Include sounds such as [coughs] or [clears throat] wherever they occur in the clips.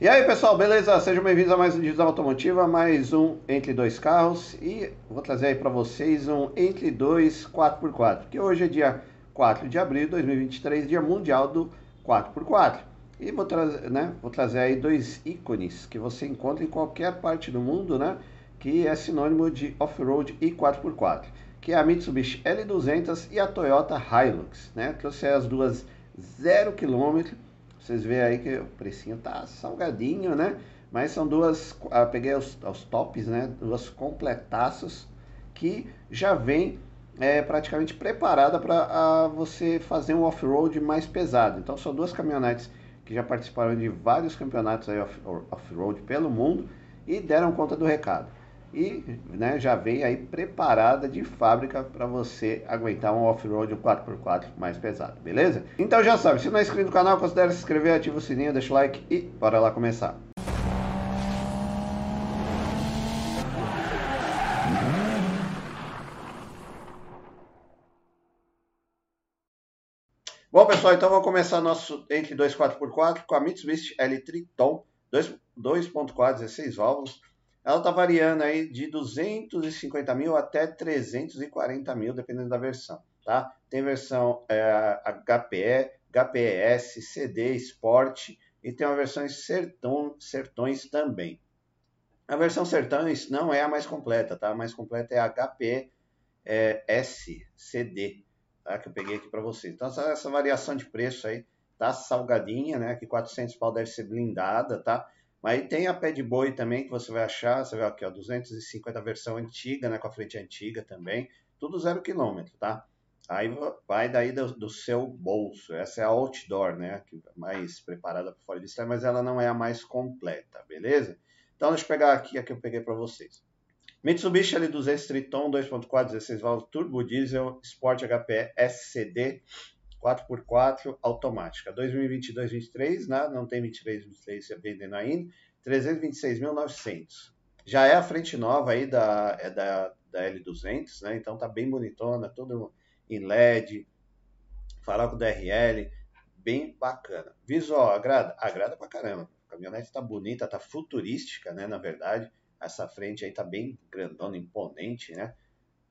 E aí pessoal, beleza? Sejam bem-vindos a mais um Divisão Automotiva, mais um Entre Dois Carros e vou trazer aí para vocês um Entre Dois 4x4, que hoje é dia 4 de abril de 2023, dia mundial do 4x4. E vou, trazer, né, vou trazer aí dois ícones que você encontra em qualquer parte do mundo, né? Que é sinônimo de off-road e 4x4, que é a Mitsubishi L200 e a Toyota Hilux, né? Trouxe as duas 0 km vocês veem aí que o precinho tá salgadinho, né? Mas são duas, ah, peguei os, os tops, né? Duas completaços que já vem é, praticamente preparada para você fazer um off-road mais pesado. Então são duas caminhonetes que já participaram de vários campeonatos off-road pelo mundo e deram conta do recado e né, já vem aí preparada de fábrica para você aguentar um off-road 4x4 mais pesado, beleza? Então já sabe, se não é inscrito no canal, considere se inscrever, ativa o sininho, deixa o like e bora lá começar. Bom pessoal, então vamos começar nosso entre 2 4x4 com a Mitsubishi L Triton 2.4 16 válvulas ela está variando aí de 250 mil até 340 mil, dependendo da versão, tá? Tem versão é, HPE, HPS, CD, Sport e tem uma versão Sertão, Sertões também. A versão Sertões não é a mais completa, tá? A mais completa é a HPS é, CD, tá? Que eu peguei aqui para vocês. Então essa, essa, variação de preço aí tá salgadinha, né? Que 400 pau deve ser blindada, tá? Mas tem a pé de boi também que você vai achar, você vê aqui, ó, 250 versão antiga, né, com a frente antiga também, tudo zero quilômetro, tá? Aí vai daí do, do, seu bolso. Essa é a outdoor, né, que é mais preparada para fora de estrada, mas ela não é a mais completa, beleza? Então deixa eu pegar aqui a que eu peguei para vocês. Mitsubishi L200 Triton 2.4 16 válvulas turbo diesel Sport HPE SCD 4x4 automática. 2022-23, né? não tem 23-23 vendendo ainda, 326.900. Já é a frente nova aí da, é da, da L200, né? então tá bem bonitona, tudo em LED, farol com DRL, bem bacana. Visual, agrada? Agrada pra caramba. A caminhonete tá bonita, tá futurística, né, na verdade. Essa frente aí tá bem grandona, imponente, né?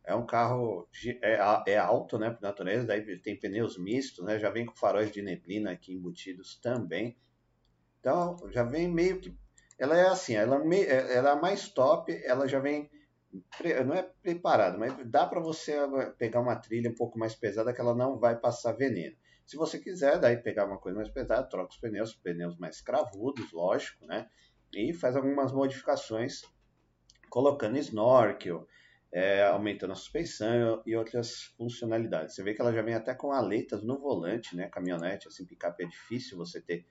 É um carro é, é alto, né, por natureza, daí tem pneus mistos, né, já vem com faróis de neblina aqui embutidos também. Então, já vem meio que ela é assim, ela, é, ela é a mais top, ela já vem não é preparada, mas dá para você pegar uma trilha um pouco mais pesada que ela não vai passar veneno. Se você quiser, daí pegar uma coisa mais pesada, troca os pneus, pneus mais cravudos, lógico, né? E faz algumas modificações colocando snorkel, é, aumentando a suspensão e outras funcionalidades. Você vê que ela já vem até com aletas no volante, né? Caminhonete, assim, picape é difícil você ter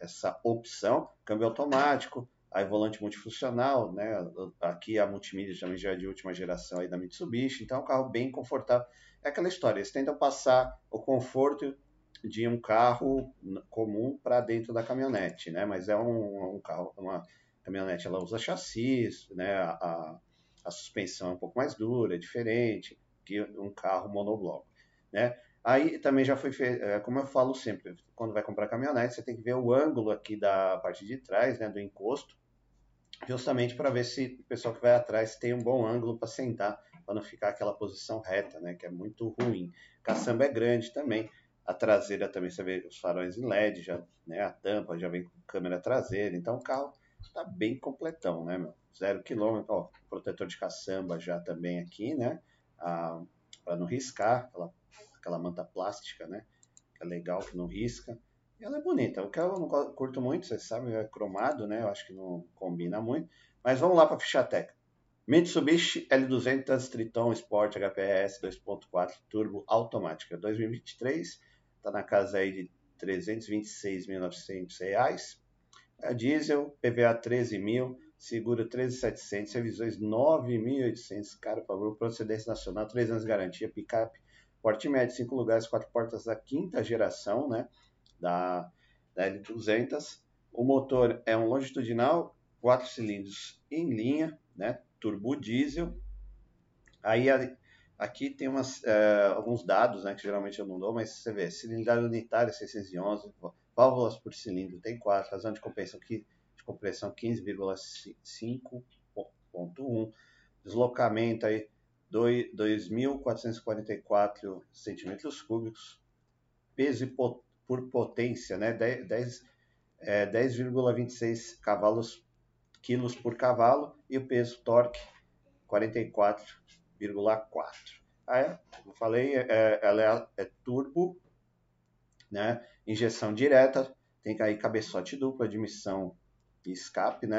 essa opção. Câmbio automático, aí volante multifuncional, né? Aqui a multimídia também já é de última geração aí da Mitsubishi, então é um carro bem confortável. É aquela história, eles tentam passar o conforto de um carro comum para dentro da caminhonete, né? Mas é um, um carro, uma caminhonete, ela usa chassis, né? A, a suspensão é um pouco mais dura, é diferente que um carro monobloco, né? Aí também já foi feito, é, como eu falo sempre, quando vai comprar caminhonete, você tem que ver o ângulo aqui da parte de trás, né, do encosto, justamente para ver se o pessoal que vai atrás tem um bom ângulo para sentar, para não ficar aquela posição reta, né, que é muito ruim. Caçamba é grande também, a traseira também você vê os faróis em LED, já, né, a tampa já vem com câmera traseira, então o carro está bem completão, né, meu? Zero quilômetro, ó, protetor de caçamba já também aqui, né? Ah, para não riscar, aquela, aquela manta plástica, né? Que é legal que não risca. E ela é bonita. O que eu não curto muito, vocês sabem, é cromado, né? Eu acho que não combina muito. Mas vamos lá para a ficha técnica. Mitsubishi L200 Triton Sport HPS 2.4 Turbo Automática 2023. Está na casa aí de R$ 326.900 a diesel, PVA 13 mil, seguro 13.700, revisões 9.800, cara, por favor, procedência nacional, 3 anos de garantia, picape, porte médio, 5 lugares, 4 portas da quinta geração, né, da, da L200. O motor é um longitudinal, 4 cilindros em linha, né, turbo diesel. Aí aqui tem umas, é, alguns dados, né, que geralmente eu não dou, mas você vê, cilindrada unitária 611, válvulas por cilindro tem quatro, razão de compensação que de compressão 15,5.1, deslocamento aí 2.444 centímetros cúbicos, peso por potência, né, 10,26 é, 10, cavalos quilos por cavalo e o peso torque 44,4. Ah, é, como falei, é, ela é, é, turbo, né, injeção direta, tem aí cabeçote duplo, admissão e escape, né,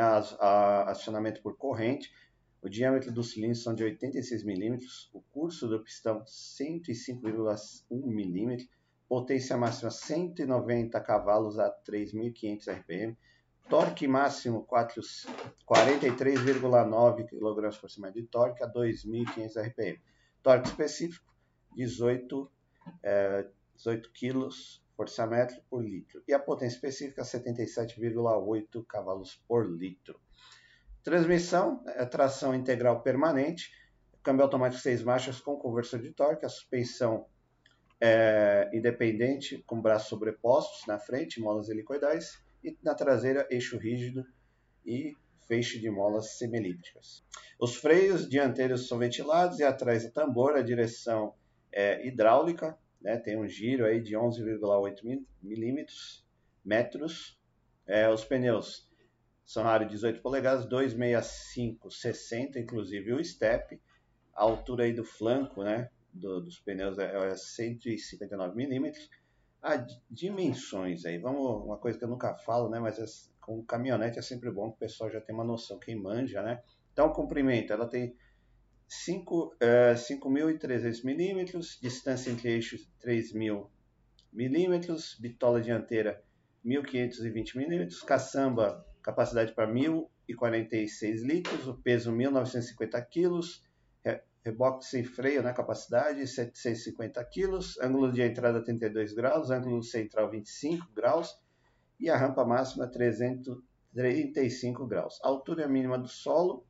acionamento por corrente, o diâmetro dos cilindros são de 86 mm, o curso do pistão 105,1 mm, potência máxima 190 cavalos a 3.500 RPM, torque máximo 43,9 kg por cima de torque a 2.500 RPM, torque específico 18, é, 18 kg força-metro por litro e a potência específica 77,8 cavalos por litro. Transmissão, é tração integral permanente, câmbio automático 6 marchas com conversor de torque, a suspensão é, independente com braços sobrepostos na frente, molas helicoidais, e na traseira eixo rígido e feixe de molas semilípticas. Os freios dianteiros são ventilados e atrás do tambor a direção é hidráulica, né, tem um giro aí de 11,8 milímetros, metros. É, os pneus são aro 18 polegadas, 265, 60, inclusive o step. A altura aí do flanco, né, do, dos pneus é, é 159 milímetros. As dimensões aí, vamos, uma coisa que eu nunca falo, né, mas é, com caminhonete é sempre bom que o pessoal já tem uma noção, quem manja, né. Então, comprimento, ela tem 5.300 é, milímetros, distância entre eixos 3.000 milímetros, bitola dianteira 1.520 milímetros, caçamba capacidade para 1.046 litros, o peso 1.950 quilos, reboque sem freio, né, capacidade 750 quilos, ângulo de entrada 32 graus, ângulo central 25 graus e a rampa máxima 335 graus. A altura mínima do solo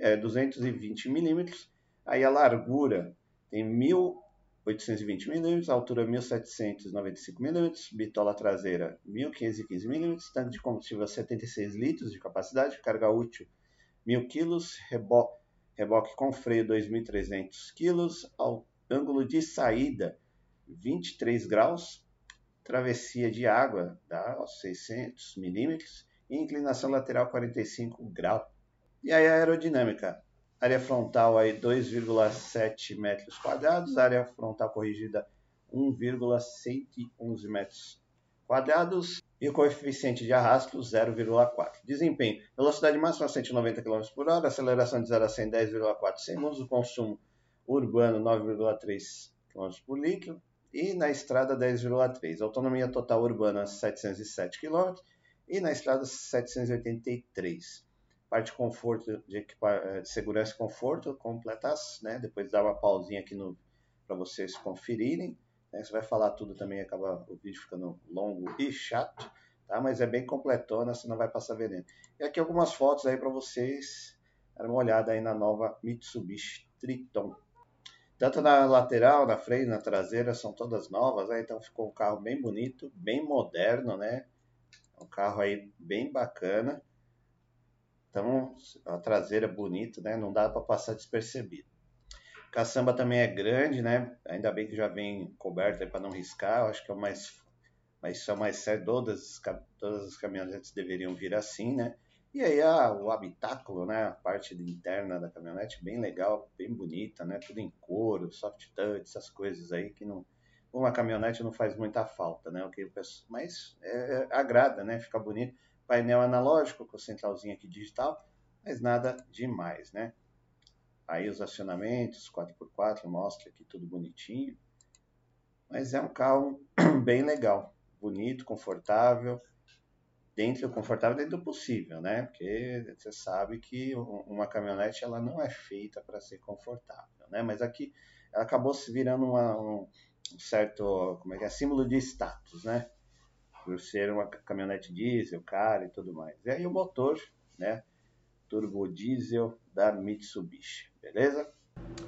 é, 220 milímetros, aí a largura tem 1.000 820 mm, altura 1795 mm, bitola traseira 1515 mm, tanque de combustível 76 litros de capacidade, carga útil 1000 kg, reboque, reboque com freio 2300 kg, ângulo de saída 23 graus, travessia de água dá 600 mm e inclinação lateral 45 graus. E aí a aerodinâmica, área frontal aí 2,7 metros quadrados, área frontal corrigida 1,111 metros quadrados. E o coeficiente de arrasto 0,4. Desempenho, velocidade máxima 190 km por hora, aceleração de 0 a 100 10,4 segundos, o consumo urbano 9,3 km por litro. E na estrada 10,3. Autonomia total urbana 707 km e na estrada 783 parte de conforto, de, eh, de segurança e conforto, completas, né? Depois dá uma pausinha aqui no para vocês conferirem. Né? Você vai falar tudo também, acaba o vídeo ficando longo e chato, tá? Mas é bem completona, você não vai passar veneno. E aqui algumas fotos aí para vocês dar uma olhada aí na nova Mitsubishi Triton. Tanto na lateral, na freio, na traseira, são todas novas, né? então ficou um carro bem bonito, bem moderno, né? Um carro aí bem bacana. Então, a traseira é bonita, né? Não dá para passar despercebido. Caçamba também é grande, né? Ainda bem que já vem coberta para não riscar. Eu acho que é o mais, mas isso é o mais certo. Todas, todas as caminhonetes deveriam vir assim, né? E aí a, o habitáculo, né? A parte interna da caminhonete bem legal, bem bonita, né? Tudo em couro, soft touch, essas coisas aí que não uma caminhonete não faz muita falta, né? O que mas é, é, agrada, né? Fica bonito painel analógico com centralzinha aqui digital, mas nada demais, né? Aí os acionamentos, 4x4, mostra aqui tudo bonitinho. Mas é um carro [clears throat] bem legal, bonito, confortável, dentro confortável dentro do possível, né? Porque você sabe que uma caminhonete ela não é feita para ser confortável, né? Mas aqui ela acabou se virando uma, um certo, como é que é, símbolo de status, né? Por ser uma caminhonete diesel, cara e tudo mais. E aí o motor, né, turbo diesel da Mitsubishi, beleza?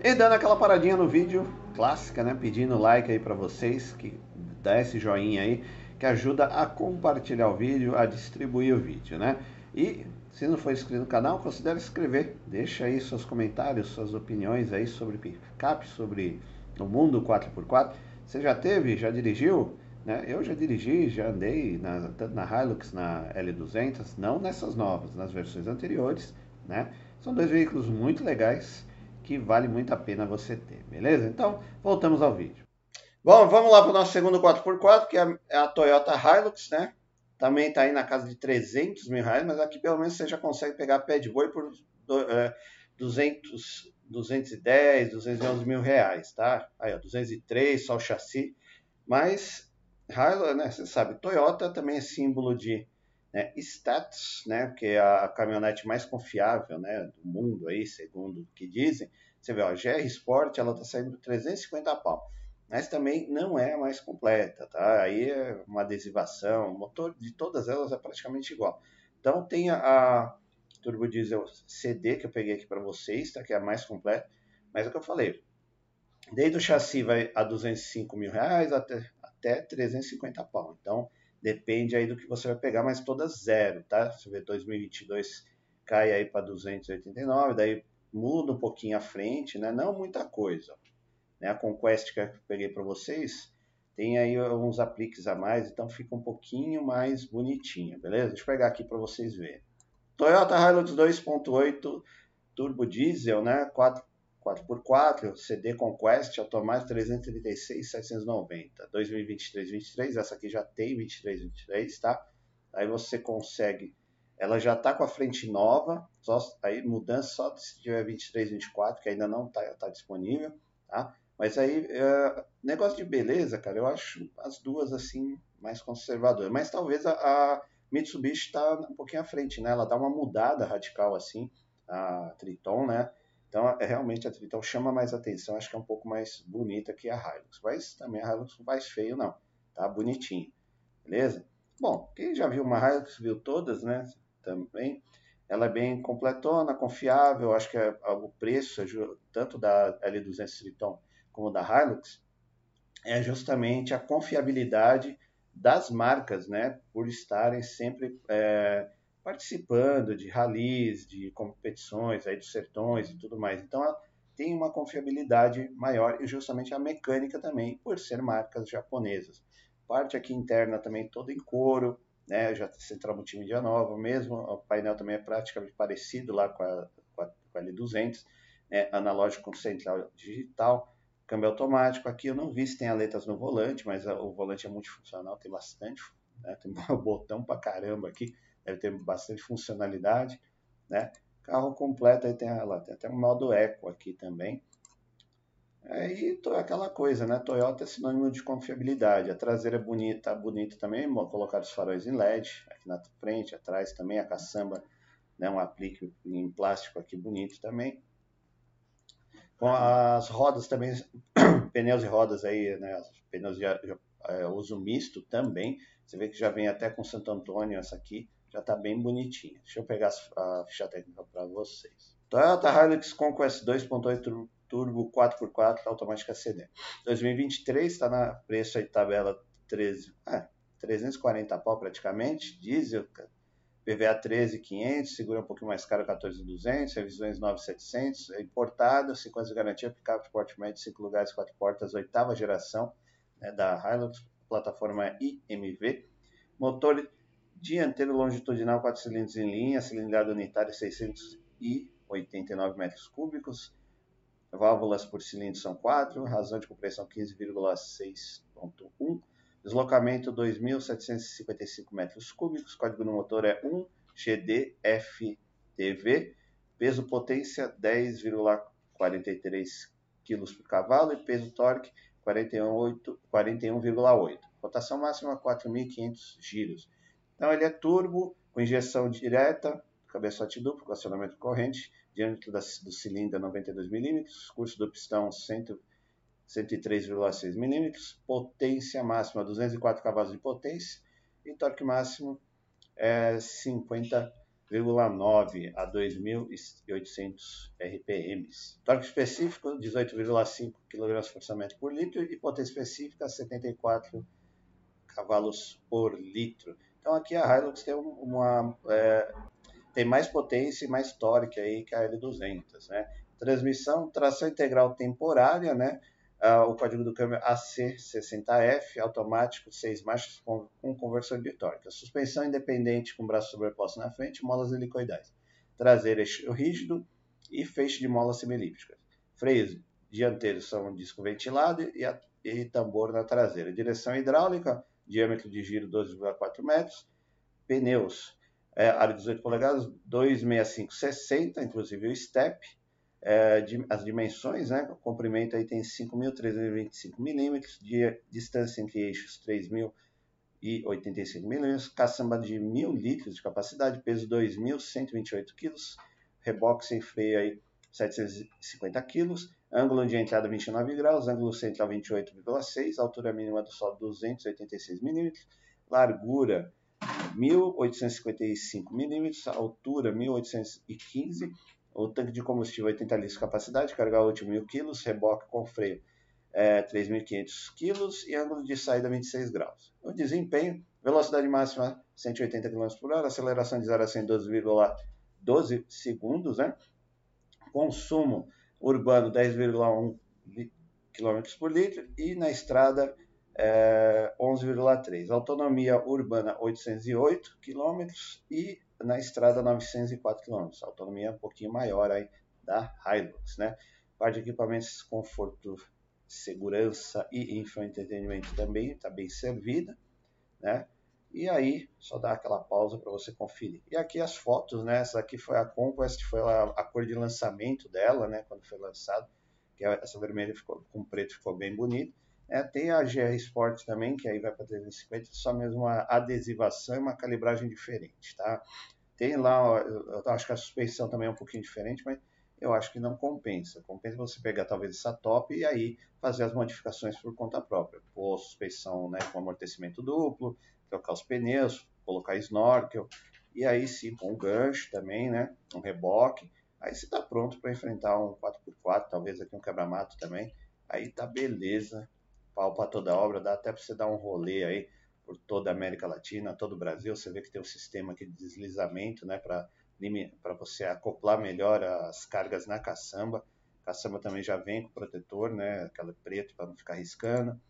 E dando aquela paradinha no vídeo, clássica, né, pedindo like aí para vocês, que dá esse joinha aí. que ajuda a compartilhar o vídeo, a distribuir o vídeo, né? E se não for inscrito no canal, considere inscrever. Deixa aí seus comentários, suas opiniões aí sobre picape, sobre o mundo 4x4. Você já teve, já dirigiu? Né? Eu já dirigi, já andei na, tanto na Hilux, na L200, não nessas novas, nas versões anteriores, né? São dois veículos muito legais que vale muito a pena você ter, beleza? Então, voltamos ao vídeo. Bom, vamos lá para o nosso segundo 4x4, que é, é a Toyota Hilux, né? Também está aí na casa de 300 mil reais, mas aqui pelo menos você já consegue pegar pé de boi por é, 200, 210, 211 mil reais, tá? Aí, ó, 203, só o chassi. Mas, Hilux, né, você sabe, Toyota também é símbolo de né, status, né, porque é a caminhonete mais confiável né, do mundo, aí, segundo o que dizem. Você vê, ó, a GR Sport ela está saindo por 350 pau, mas também não é a mais completa, tá? Aí é uma adesivação, o motor de todas elas é praticamente igual. Então tem a, a Turbo Diesel CD que eu peguei aqui para vocês, tá? Que é a mais completa, mas é o que eu falei. Desde o chassi vai a 205 mil reais até, até 350 pau. Então, Depende aí do que você vai pegar, mas todas zero, tá? Você vê 2022 cai aí para 289, daí muda um pouquinho à frente, né? Não muita coisa. Né? A Conquest que eu peguei para vocês tem aí alguns apliques a mais, então fica um pouquinho mais bonitinho, beleza? Deixa eu pegar aqui para vocês verem. Toyota Hilux 2.8 Turbo Diesel, né? 4 4x4, CD Conquest, automático 336, 790. 2023, 23, essa aqui já tem 23, 23, tá? Aí você consegue, ela já tá com a frente nova, só, aí mudança só se tiver 23, 24, que ainda não tá, tá disponível, tá? Mas aí, é, negócio de beleza, cara, eu acho as duas assim mais conservadoras. Mas talvez a, a Mitsubishi tá um pouquinho à frente, né? Ela dá uma mudada radical assim, a Triton, né? Então, é, realmente a Triton chama mais atenção, acho que é um pouco mais bonita que a Hilux, mas também a Hilux não faz feio não, tá bonitinho, beleza? Bom, quem já viu uma Hilux viu todas, né? Também, ela é bem completona, confiável, acho que é, o preço, tanto da L200 Triton como da Hilux, é justamente a confiabilidade das marcas, né? Por estarem sempre é, participando de ralis, de competições aí dos sertões e tudo mais. Então ela tem uma confiabilidade maior e justamente a mecânica também, por ser marcas japonesas. Parte aqui interna também toda em couro, né? Já central multimídia nova mesmo, o painel também é praticamente parecido lá com a, com a, com a L200, né? analógico com central digital, câmbio automático. Aqui eu não vi se tem aletas no volante, mas o volante é multifuncional, tem bastante, né? tem um [laughs] botão pra caramba aqui deve ter bastante funcionalidade, né? Carro completo, aí tem, tem até um modo eco aqui também. Aí é, aquela coisa, né? Toyota é sinônimo de confiabilidade. A traseira é bonita, bonita também, colocar os faróis em LED aqui na frente, atrás também a caçamba, né? Um aplique em plástico aqui bonito também. Com as rodas também, [coughs] pneus e rodas aí, né? Pneus de é, uso misto também. Você vê que já vem até com Santo Antônio essa aqui já está bem bonitinha. Deixa eu pegar a ficha técnica para vocês. Toyota Hilux Conquest 2.8 Turbo 4x4 automática CD. 2023 está na preço aí tabela 13, ah, 340 pau praticamente, diesel, PVA 13.500, segura um pouquinho mais caro 14.200, revisões 9.700, é importado, 5 anos de garantia, picape porte médio, 5 lugares, 4 portas, oitava geração né, da Hilux, plataforma IMV, motor dianteiro longitudinal 4 cilindros em linha, cilindrada unitária 689 metros cúbicos, válvulas por cilindro são 4, razão de compressão 15,6.1, deslocamento 2.755 metros cúbicos, código do motor é 1 GDFTV, peso potência 10,43 kg por cavalo. E peso torque 41,8, 41,8. Rotação máxima 4.500 giros. Então ele é turbo, com injeção direta, cabeçote duplo, com acionamento corrente, diâmetro da, do cilindro 92 mm, curso do pistão 103,6 mm, potência máxima 204 cavalos de potência e torque máximo é 50,9 a 2.800 RPM. Torque específico 18,5 kg por litro e potência específica 74 cavalos por litro. Então aqui a Hilux tem uma é, tem mais potência e mais torque aí que a L200, né? Transmissão, tração integral temporária, né? Uh, o código do câmbio AC60F, automático, 6 marchas com, com conversor de torque. Suspensão independente com braço sobreposto na frente, molas helicoidais. Traseiro eixo rígido e feixe de molas semilípticas. Freios dianteiros são disco ventilado e, a, e tambor na traseira. Direção hidráulica, diâmetro de giro 12,4 metros. Pneus, é, área 18 polegadas, 265-60, inclusive o step é, de, as dimensões, né? O comprimento aí tem 5.325 milímetros, distância entre eixos 3.085 milímetros, caçamba de 1.000 litros de capacidade, peso 2.128 quilos, reboque sem freio aí 750 quilos, ângulo de entrada 29 graus, ângulo central 28,6, altura mínima do solo 286 milímetros, largura 1.855 milímetros, altura 1.815 o tanque de combustível 80 litros de capacidade, carga útil 1.000 kg, reboque com freio é, 3.500 kg e ângulo de saída 26 graus. O desempenho, velocidade máxima 180 km por hora, aceleração de 0 a 100 12,12 segundos, né? Consumo urbano 10,1 km por litro e na estrada é, 11,3. Autonomia urbana 808 km e na estrada 904 km. Autonomia um pouquinho maior aí da Hilux, né? Parte de equipamentos, conforto, segurança e infoentretenimento também está bem servida, né? E aí, só dá aquela pausa para você conferir. E aqui as fotos, né? Essa aqui foi a Conquest, foi a, a cor de lançamento dela, né? Quando foi lançado, que é essa vermelha ficou com preto ficou bem bonito. É, tem a GR Sport também, que aí vai para 350, só mesmo uma adesivação e uma calibragem diferente, tá? Tem lá, eu acho que a suspensão também é um pouquinho diferente, mas eu acho que não compensa. Compensa você pegar talvez essa top e aí fazer as modificações por conta própria. Pôr suspensão né, com amortecimento duplo, trocar os pneus, colocar snorkel, e aí sim com um gancho também, né? Um reboque. Aí você está pronto para enfrentar um 4x4, talvez aqui um quebra-mato também. Aí tá beleza pau para toda obra, dá até para você dar um rolê aí por toda a América Latina, todo o Brasil. Você vê que tem um sistema aqui de deslizamento, né, para você acoplar melhor as cargas na caçamba. Caçamba também já vem com protetor, né, aquela preto para não ficar riscando.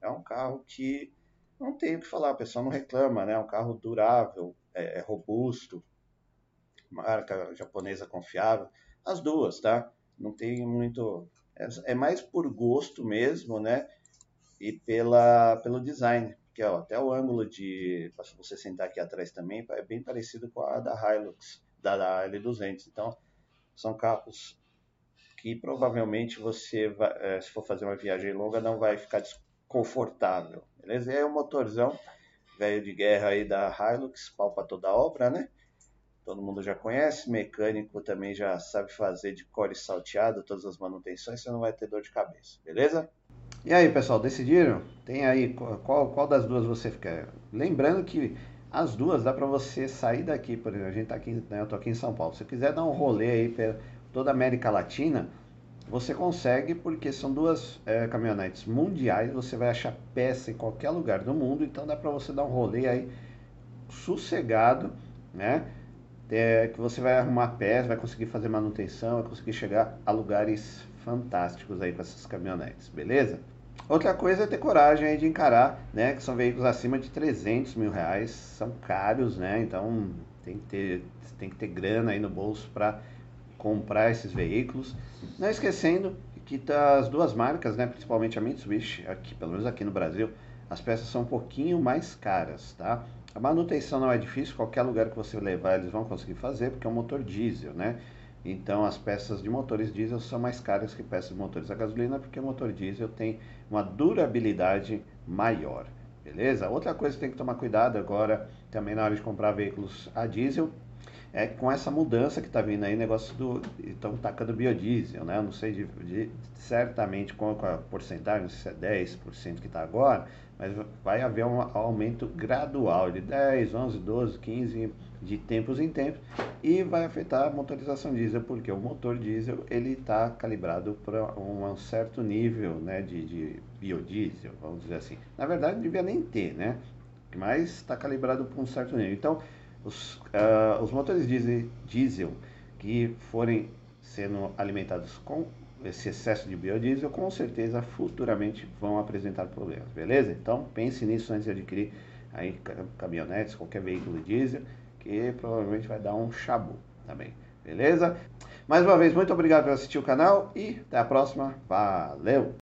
É um carro que não tem o que falar, o pessoal não reclama, né? É um carro durável, é, é robusto, marca japonesa confiável. As duas, tá? Não tem muito. É, é mais por gosto mesmo, né? e pela, pelo design. Porque ó, até o ângulo de. Para você sentar aqui atrás também, é bem parecido com a da Hilux, da, da L200. Então, são carros que provavelmente você, vai, é, se for fazer uma viagem longa, não vai ficar desconfortável. Beleza? E aí o motorzão velho de guerra aí da Hilux, pau para toda obra, né? Todo mundo já conhece, mecânico também já sabe fazer de core salteado todas as manutenções, você não vai ter dor de cabeça, beleza? E aí, pessoal, decidiram? Tem aí qual, qual das duas você quer? Lembrando que as duas dá para você sair daqui, por exemplo, a gente tá aqui, né, eu tô aqui em São Paulo. Se você quiser dar um rolê aí pela toda a América Latina, você consegue porque são duas é, caminhonetes mundiais, você vai achar peça em qualquer lugar do mundo, então dá para você dar um rolê aí sossegado, né? É, que você vai arrumar peça, vai conseguir fazer manutenção, vai conseguir chegar a lugares fantásticos aí com essas caminhonetes, beleza? Outra coisa é ter coragem de encarar, né? Que são veículos acima de 300 mil reais, são caros, né? Então tem que ter, tem que ter grana aí no bolso para comprar esses veículos. Não esquecendo que tá as duas marcas, né? Principalmente a Mitsubishi, aqui, pelo menos aqui no Brasil, as peças são um pouquinho mais caras, tá? A manutenção não é difícil, qualquer lugar que você levar eles vão conseguir fazer, porque é um motor diesel, né? Então as peças de motores diesel são mais caras que peças de motores a gasolina, porque o motor diesel tem uma durabilidade maior. Beleza? Outra coisa que tem que tomar cuidado agora, também na hora de comprar veículos a diesel, é com essa mudança que está vindo aí, negócio do. Estão tacando biodiesel, né? Eu não sei de, de, certamente qual é a porcentagem, se é 10% que está agora, mas vai haver um aumento gradual de 10, 11, 12, 15 de tempos em tempos e vai afetar a motorização diesel, porque o motor diesel ele está calibrado para um certo nível né, de, de biodiesel, vamos dizer assim. Na verdade, não devia nem ter, né? Mas está calibrado para um certo nível. Então, os, uh, os motores diesel, diesel que forem sendo alimentados com esse excesso de biodiesel, com certeza futuramente vão apresentar problemas, beleza? Então pense nisso antes de adquirir aí caminhonetes, qualquer veículo diesel, que provavelmente vai dar um chabu também, beleza? Mais uma vez, muito obrigado por assistir o canal e até a próxima. Valeu!